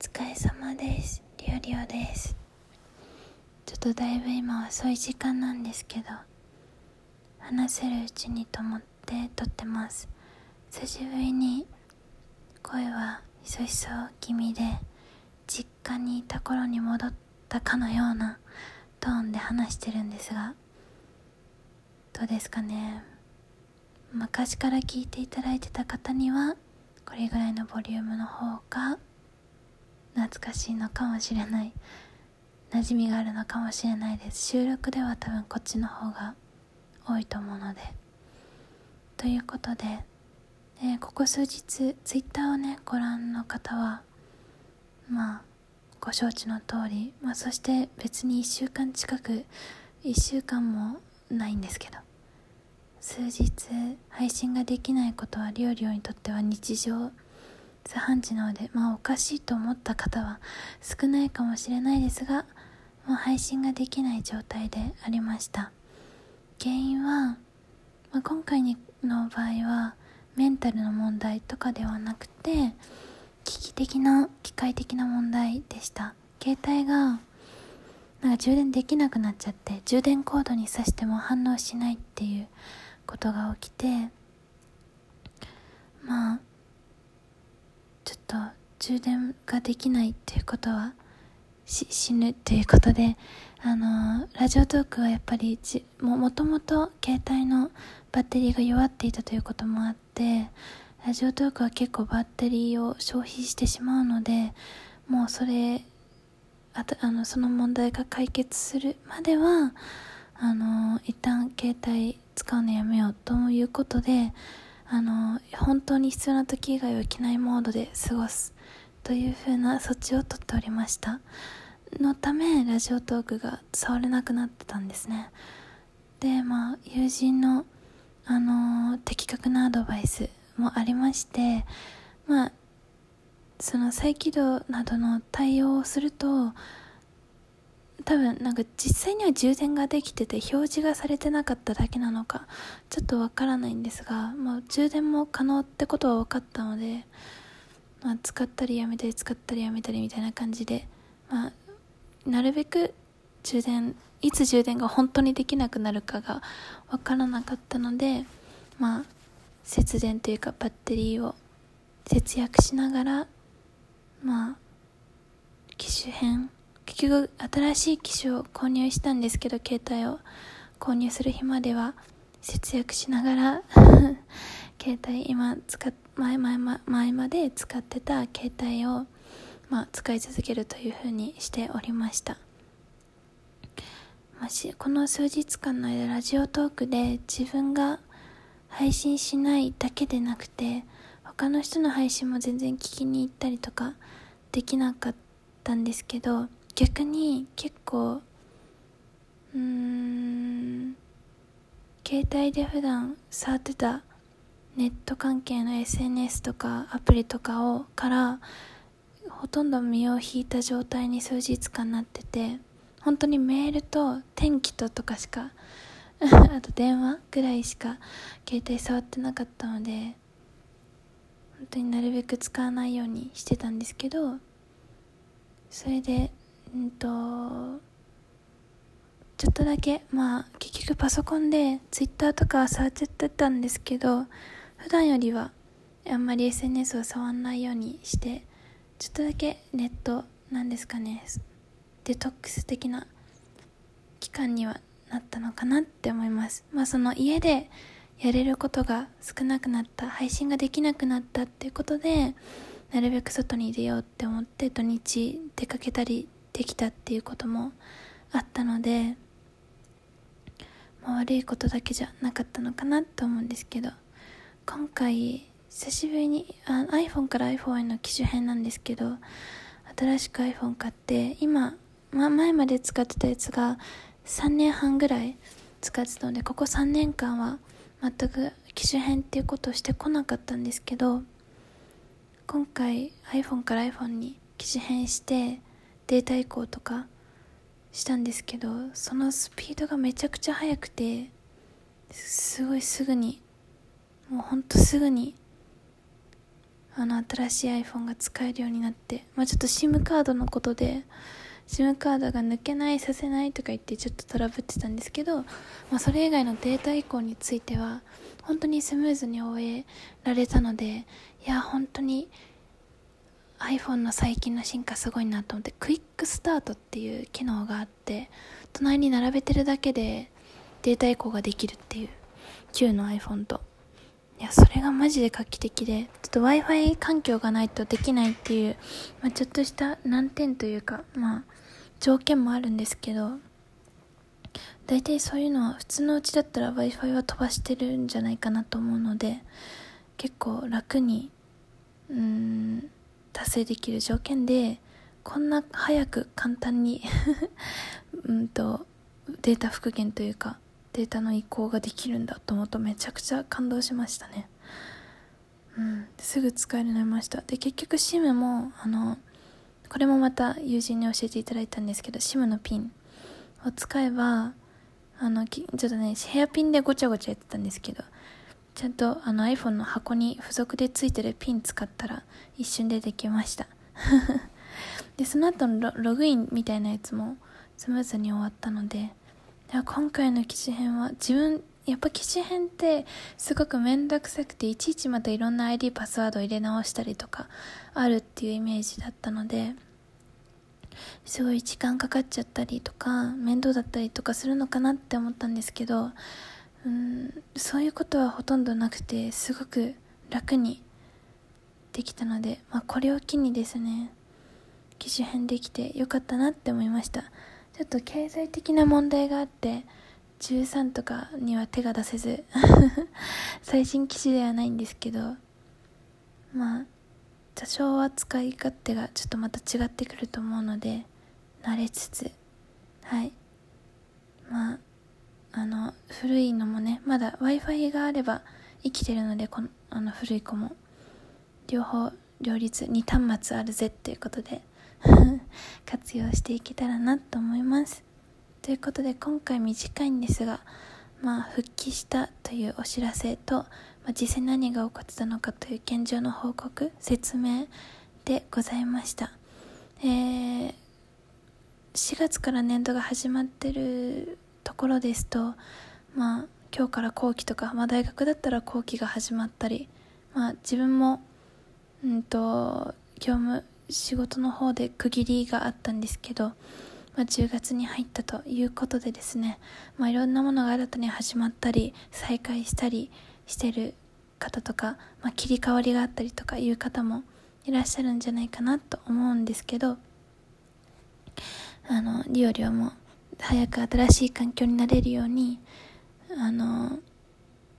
疲れ様です。りょうりょうです。ちょっとだいぶ今遅い時間なんですけど話せるうちにと思って撮ってます。久しぶりに声はひそひそ気味で実家にいた頃に戻ったかのようなトーンで話してるんですがどうですかね。昔から聞いていただいてた方にはこれぐらいのボリュームの方が懐かしいのかもしれない。馴染みがあるのかもしれないです。収録では多分こっちの方が多いと思うので。ということで、えー、ここ数日ツイッターをねご覧の方はまあご承知の通り、まあ、そして別に1週間近く1週間もないんですけど数日配信ができないことはりょうりょうにとっては日常茶飯事なのでまあおかしいと思った方は少ないかもしれないですがもう配信ができない状態でありました。原因は、まあ、今回の場合はメンタルの問題とかではなくて危機的な機械的な問題でした。携帯がなんか充電できなくなっちゃって充電コードに挿しても反応しないっていうことが起きてまあちょっと充電ができないっていうことは死ぬっていうことであのラジオトークはやっぱりじもともと携帯のバッテリーが弱っていたということもあってラジオトークは結構バッテリーを消費してしまうのでもうそれあとあのその問題が解決するまではあの一旦携帯使うのやめようということであの本当に必要な時以外は機内モードで過ごすというふうな措置をとっておりました。のためラジオトークが触れなくなってたんですね。でまあ友人のあの的確なアドバイスもありましてまあその再起動などの対応をすると多分なんか実際には充電ができてて表示がされてなかっただけなのかちょっとわからないんですが、まあ、充電も可能ってことは分かったので、まあ、使ったりやめたり使ったりやめたりみたいな感じで、まあ、なるべく充電いつ充電が本当にできなくなるかが分からなかったのでまあ節電というかバッテリーを節約しながらまあ機種変結局新しい機種を購入したんですけど携帯を購入する日までは節約しながら 携帯今使前前前まで使ってた携帯を、まあ、使い続けるというふうにしておりました、まあ、しこの数日間の間ラジオトークで自分が配信しないだけでなくて他の人の配信も全然聞きに行ったりとかできなかったんですけど逆に結構うーん携帯で普段触ってたネット関係の SNS とかアプリとかをからほとんど身を引いた状態に数日間なってて本当にメールと天気ととかしか あと電話ぐらいしか携帯触ってなかったので本当になるべく使わないようにしてたんですけどそれでうんとちょっとだけまあ結局パソコンで Twitter とか触っちゃってたんですけど普段よりはあんまり SNS を触んないようにしてちょっとだけネットなんですかね。デトックス的な期間にはなったのかなって思います。まあその家でやれることが少なくなった配信ができなくなったっていうことでなるべく外に出ようって思って土日出かけたりできたっていうこともあったので、まあ、悪いことだけじゃなかったのかなと思うんですけど今回久しぶりにあ iPhone から iPhone への機種変なんですけど新しく iPhone 買って今、ま、前まで使ってたやつが3年半ぐらい使ってたのでここ3年間は全く機種変っていうことをしてこなかったんですけど今回 iPhone から iPhone に機種変してデータ移行とかしたんですけどそのスピードがめちゃくちゃ速くてすごいすぐにもうほんとすぐにあの新しい iPhone が使えるようになって、まあ、ちょっと SIM カードのことで SIM カードが抜けないさせないとか言ってちょっとトラブってたんですけど、まあ、それ以外のデータ移行については本当にスムーズに終えられたのでいや本当に iPhone の最近の進化すごいなと思ってクイックスタートっていう機能があって隣に並べてるだけでデータ移行ができるっていう旧の iPhone と。いやそれがマジで画期的でちょっと w i f i 環境がないとできないっていう、まあ、ちょっとした難点というかまあ条件もあるんですけど大体そういうのは普通のうちだったら w i f i は飛ばしてるんじゃないかなと思うので結構楽にうん達成できる条件でこんな早く簡単に うんとデータ復元というかデータの移行ができるんだと思うとめちゃくちゃ感動しましたね。うん。すぐ使えるようになりました。で結局 SIM もあのこれもまた友人に教えていただいたんですけど SIM のピンを使えばあのちょっとねヘアピンでごちゃごちゃやってたんですけどちゃんとあの iPhone の箱に付属でついてるピン使ったら一瞬でできました。でその後のログインみたいなやつもスムーズに終わったので。今回の機種編は自分やっぱ機種編ってすごく面倒くさくていちいちまたいろんな ID パスワードを入れ直したりとかあるっていうイメージだったので。すごい時間かかっちゃったりとか面倒だったりとかするのかなって思ったんですけどうんそういうことはほとんどなくてすごく楽にできたので、まあ、これを機にですね機種変できてよかったなって思いました。ちょっと経済的な問題があって13とかには手が出せず 最新機種ではないんですけどまあ多少は使い勝手がちょっとまた違ってくると思うので慣れつつはい。まああの古いのもねまだ w i f i があれば生きてるのでこのあの古い子も。両方両立2端末あるぜっていうことで 活用していけたらなと思います。ということで今回短いんですがまあ復帰したというお知らせと、まあ、実際何が起こってたのかという現状の報告説明でございました。えー、4月から年度が始まってるところですとまあ今日から後期とか、まあ、大学だったら後期が始まったり、まあ、自分も、うんと、業務仕事の方で区切りがあったんですけど、まあ、10月に入ったということでですね、まあ、いろんなものが新たに始まったり再開したりしてる方とか、まあ、切り替わりがあったりとかいう方もいらっしゃるんじゃないかなと思うんですけどあのリオリオも早く新しい環境になれるようにあの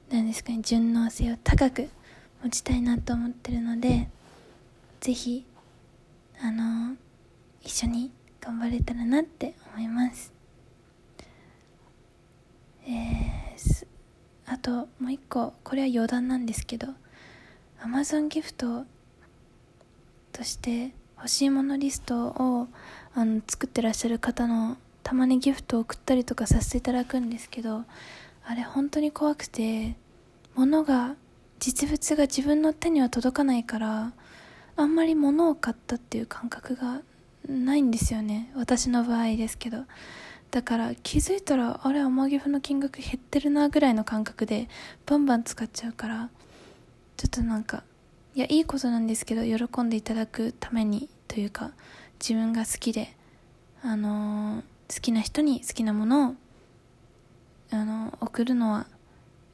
何ですかね順応性を高く持ちたいなと思ってるので是非あの一緒に頑張れたらなって思います。えー、あともう一個これは余談なんですけど Amazon ギフトとして欲しいものリストをあの作ってらっしゃる方のたまにギフトを送ったりとかさせていただくんですけどあれ本当に怖くて物が実物が自分の手には届かないからあんまり物を買ったっていう感覚がないんですよね。私の場合ですけど。だから気づいたらあれ天岐阜の金額減ってるなぐらいの感覚でバンバン使っちゃうからちょっとなんかいやいいことなんですけど喜んでいただくためにというか自分が好きであのー好きな人に好きなものをあの送るのは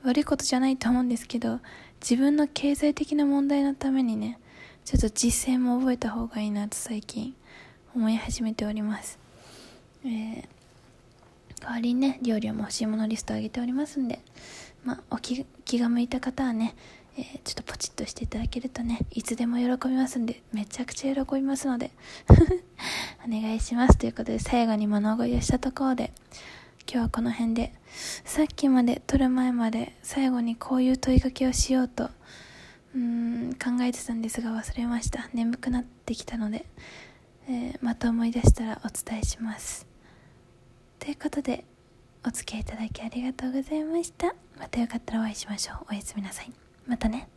悪いことじゃないと思うんですけど自分の経済的な問題のためにねちょっと実践も覚えた方がいいなと最近思い始めております、えー、代わりにね料理も欲しいものリスト上げておりますんでまあお気気が向いた方はねえー、ちょっとポチッとしていただけるとね、いつでも喜びますんで、めちゃくちゃ喜びますので、お願いします。ということで、最後に物乞いをしたところで、今日はこの辺で、さっきまで、撮る前まで、最後にこういう問いかけをしようと、うーん、考えてたんですが忘れました。眠くなってきたので、えー、また思い出したらお伝えします。ということで、お付き合いいただきありがとうございました。またよかったらお会いしましょう。おやすみなさい。またね。